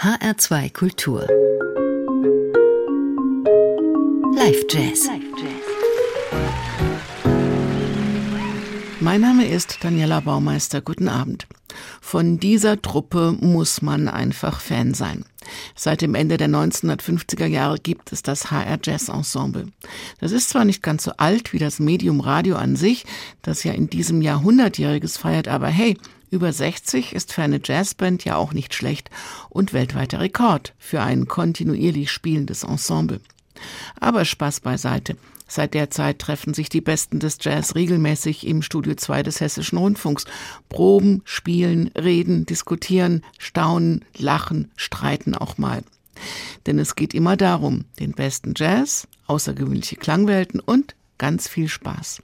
HR2 Kultur. Live Jazz. Mein Name ist Daniela Baumeister. Guten Abend. Von dieser Truppe muss man einfach Fan sein. Seit dem Ende der 1950er Jahre gibt es das HR Jazz Ensemble. Das ist zwar nicht ganz so alt wie das Medium Radio an sich, das ja in diesem Jahr 100-jähriges feiert, aber hey, über 60 ist für eine Jazzband ja auch nicht schlecht und weltweiter Rekord für ein kontinuierlich spielendes Ensemble. Aber Spaß beiseite. Seit der Zeit treffen sich die Besten des Jazz regelmäßig im Studio 2 des Hessischen Rundfunks. Proben, spielen, reden, diskutieren, staunen, lachen, streiten auch mal. Denn es geht immer darum, den besten Jazz, außergewöhnliche Klangwelten und ganz viel Spaß.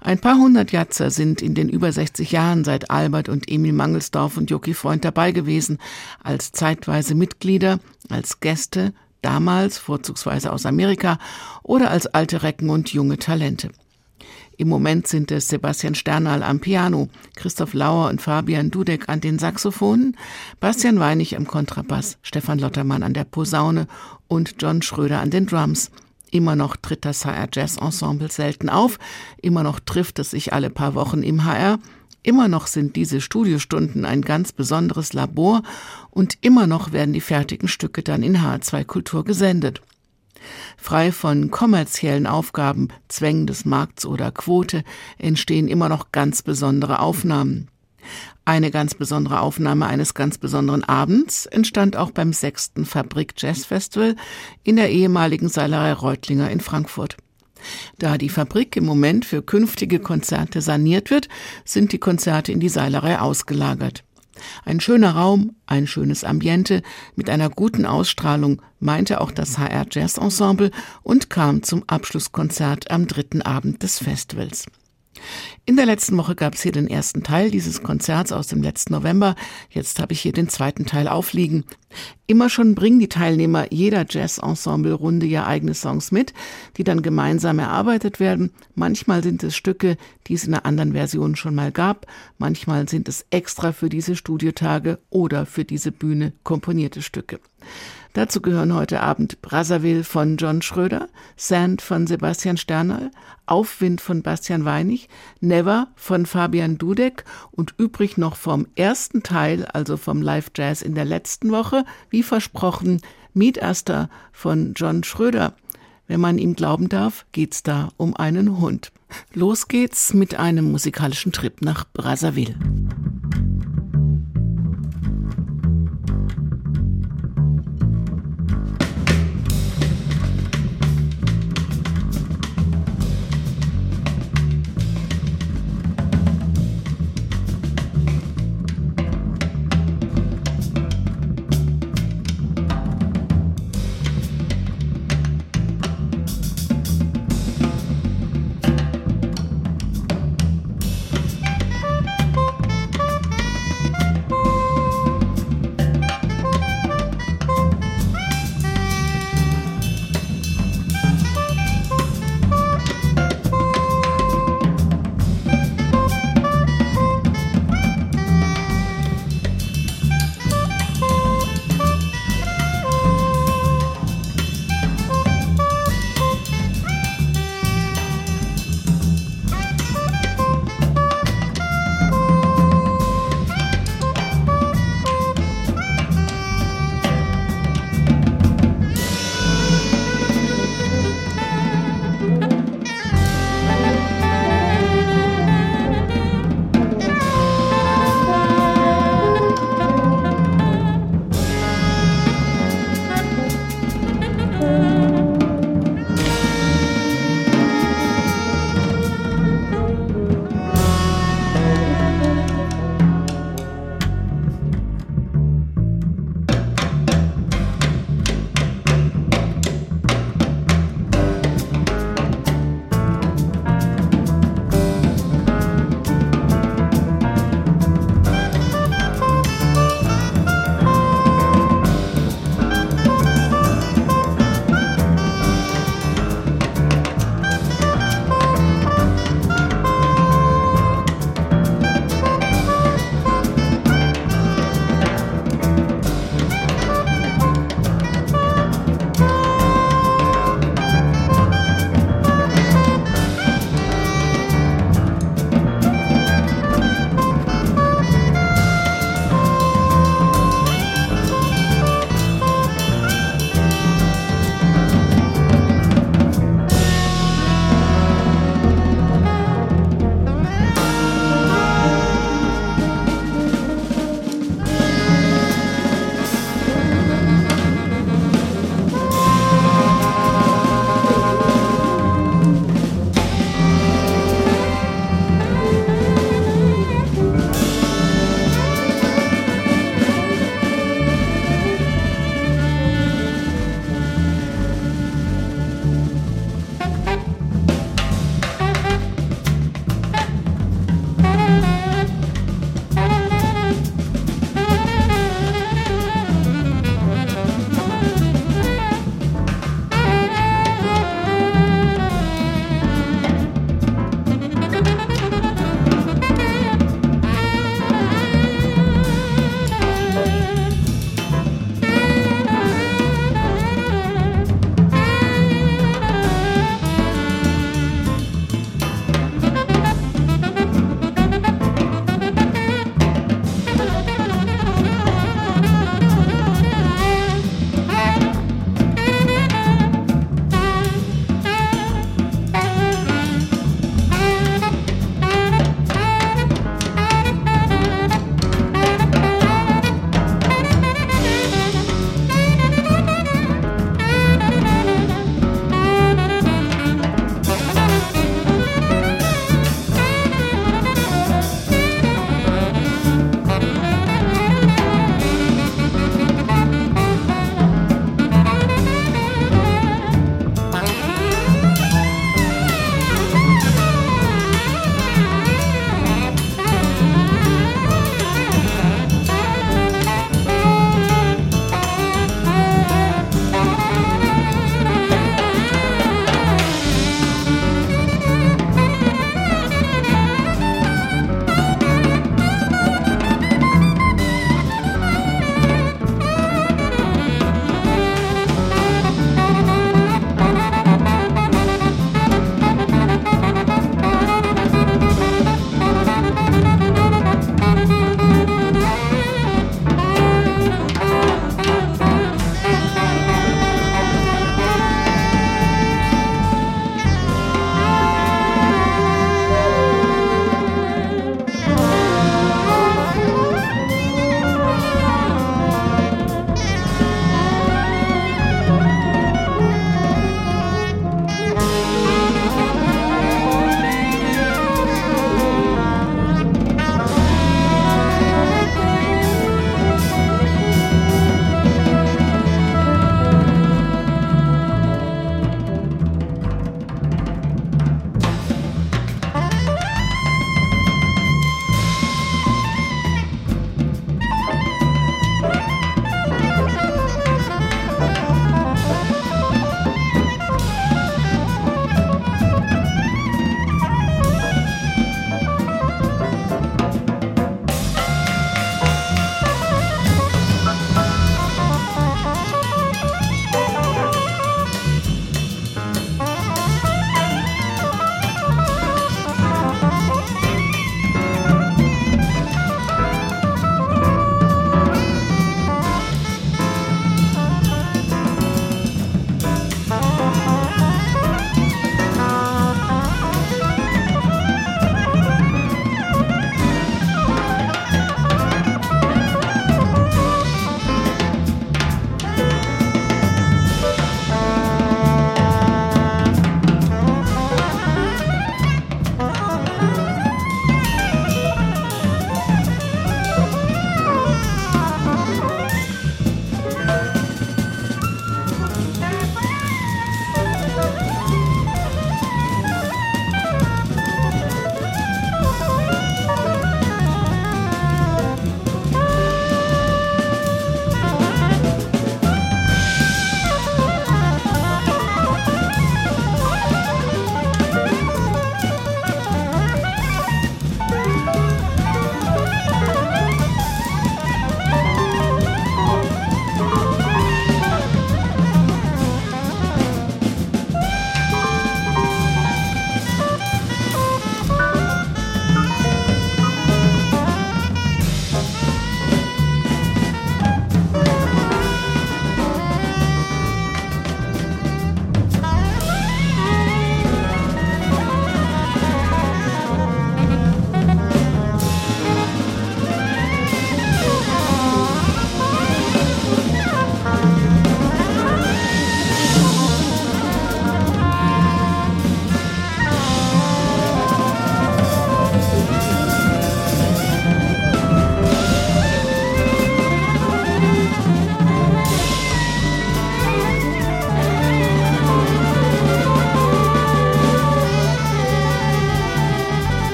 Ein paar hundert Jatzer sind in den über 60 Jahren seit Albert und Emil Mangelsdorf und Joki Freund dabei gewesen, als zeitweise Mitglieder, als Gäste, damals vorzugsweise aus Amerika oder als alte Recken und junge Talente. Im Moment sind es Sebastian Sternal am Piano, Christoph Lauer und Fabian Dudek an den Saxophonen, Bastian Weinig am Kontrabass, Stefan Lottermann an der Posaune und John Schröder an den Drums. Immer noch tritt das HR Jazz Ensemble selten auf, immer noch trifft es sich alle paar Wochen im HR, immer noch sind diese Studiostunden ein ganz besonderes Labor und immer noch werden die fertigen Stücke dann in HR2 Kultur gesendet. Frei von kommerziellen Aufgaben, Zwängen des Markts oder Quote entstehen immer noch ganz besondere Aufnahmen. Eine ganz besondere Aufnahme eines ganz besonderen Abends entstand auch beim sechsten Fabrik Jazz Festival in der ehemaligen Seilerei Reutlinger in Frankfurt. Da die Fabrik im Moment für künftige Konzerte saniert wird, sind die Konzerte in die Seilerei ausgelagert. Ein schöner Raum, ein schönes Ambiente mit einer guten Ausstrahlung, meinte auch das HR Jazz Ensemble und kam zum Abschlusskonzert am dritten Abend des Festivals. In der letzten Woche gab es hier den ersten Teil dieses Konzerts aus dem letzten November. Jetzt habe ich hier den zweiten Teil aufliegen. Immer schon bringen die Teilnehmer jeder Jazz-Ensemble-Runde ja eigene Songs mit, die dann gemeinsam erarbeitet werden. Manchmal sind es Stücke, die es in einer anderen Version schon mal gab. Manchmal sind es extra für diese Studiotage oder für diese Bühne komponierte Stücke. Dazu gehören heute Abend Brazzaville von John Schröder, Sand von Sebastian Sternal, Aufwind von Bastian Weinig, Never von Fabian Dudek und übrig noch vom ersten Teil, also vom Live Jazz in der letzten Woche, wie versprochen, Meet Aster von John Schröder. Wenn man ihm glauben darf, geht's da um einen Hund. Los geht's mit einem musikalischen Trip nach Brazzaville.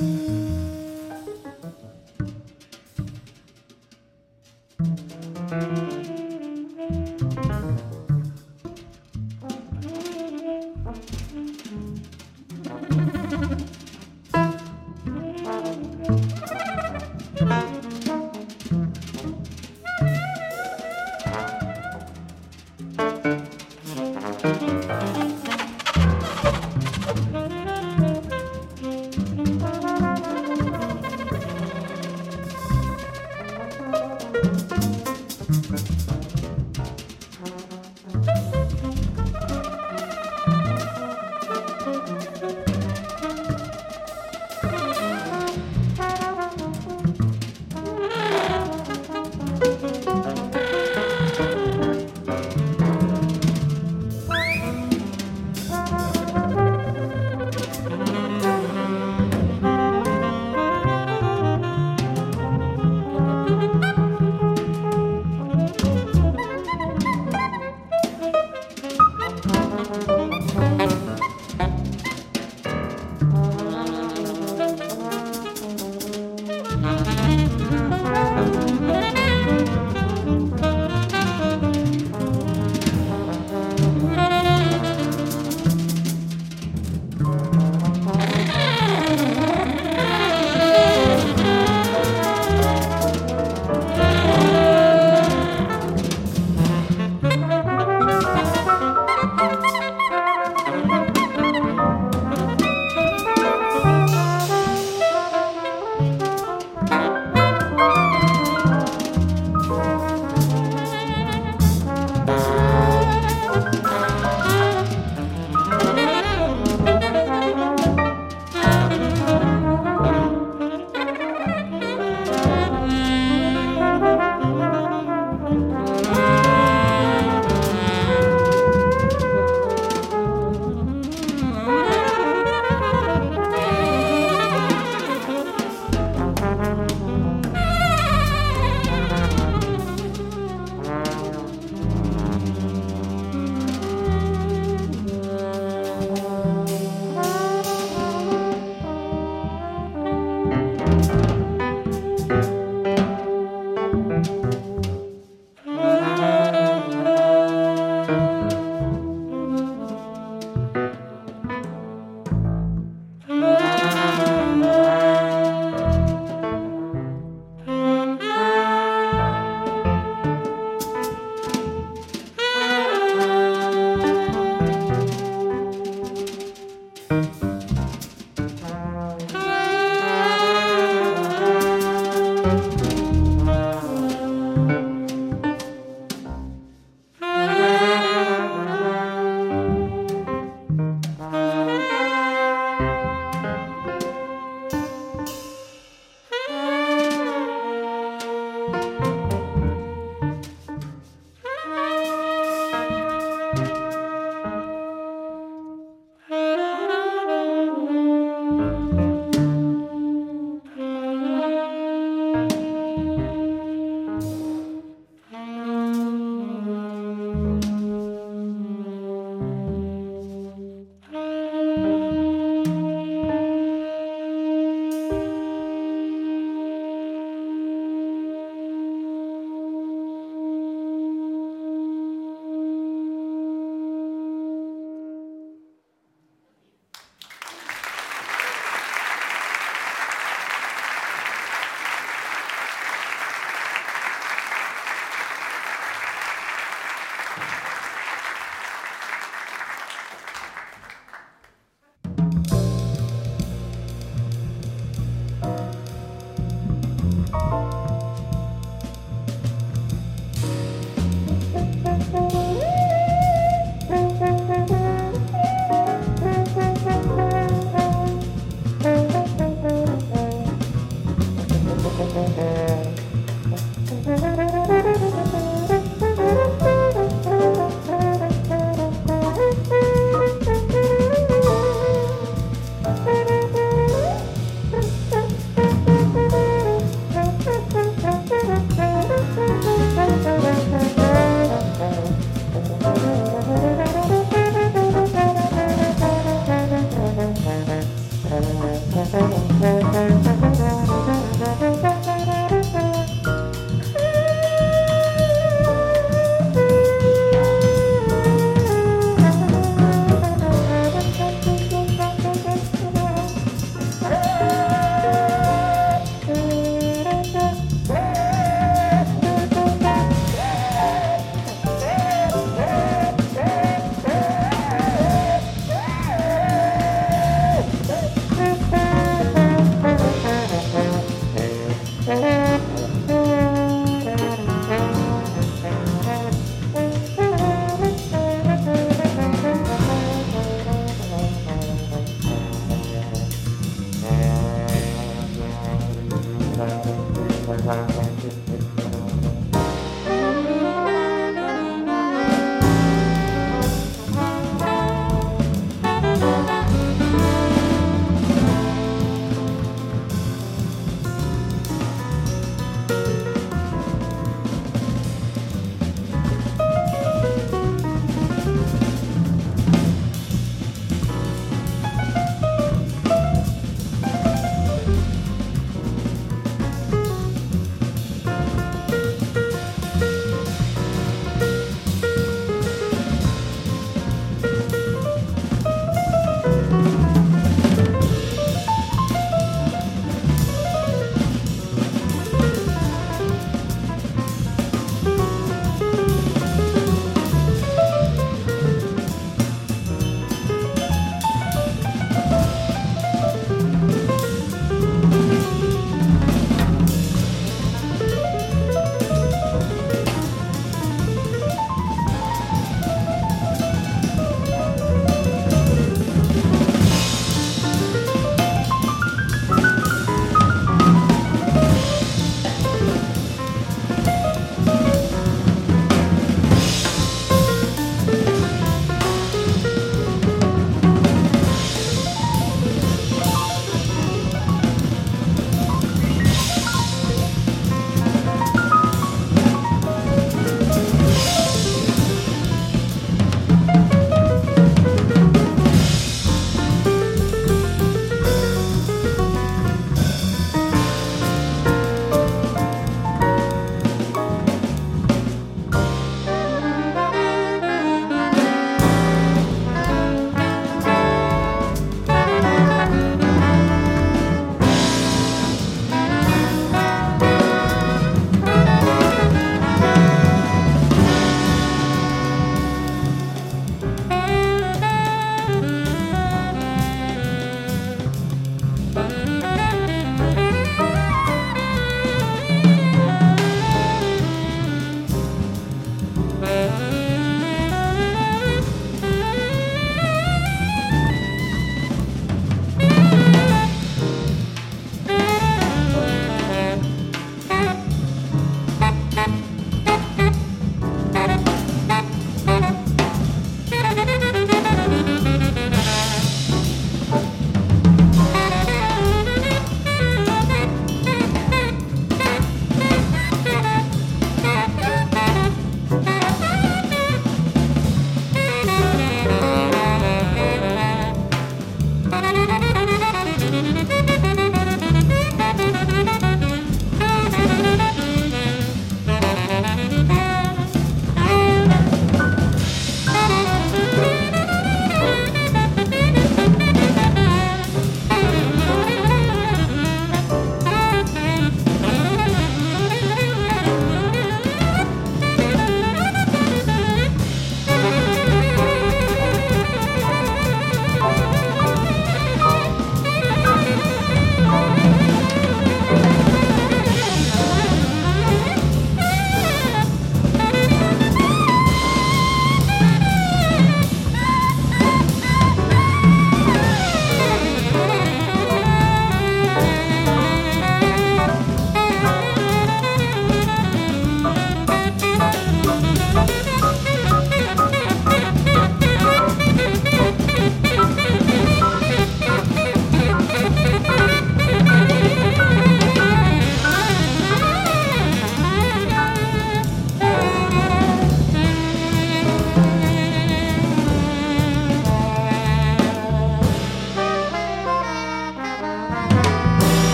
Música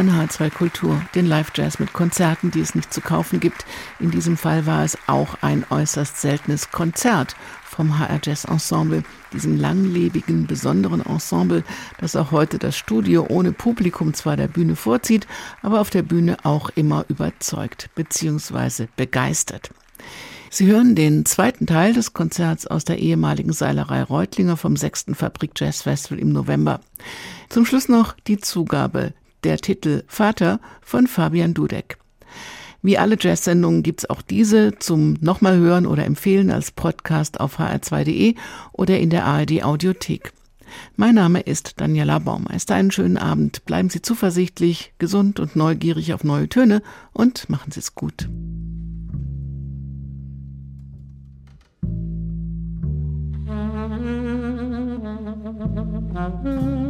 Hören H2 Kultur, den Live-Jazz mit Konzerten, die es nicht zu kaufen gibt. In diesem Fall war es auch ein äußerst seltenes Konzert vom HR Jazz Ensemble, diesem langlebigen, besonderen Ensemble, das auch heute das Studio ohne Publikum zwar der Bühne vorzieht, aber auf der Bühne auch immer überzeugt bzw. begeistert. Sie hören den zweiten Teil des Konzerts aus der ehemaligen Seilerei Reutlinger vom 6. Fabrik Jazz Festival im November. Zum Schluss noch die Zugabe der Titel Vater von Fabian Dudek. Wie alle Jazz-Sendungen gibt's auch diese zum nochmal hören oder empfehlen als Podcast auf hr2.de oder in der ARD Audiothek. Mein Name ist Daniela Baumeister. Einen schönen Abend. Bleiben Sie zuversichtlich, gesund und neugierig auf neue Töne und machen Sie es gut.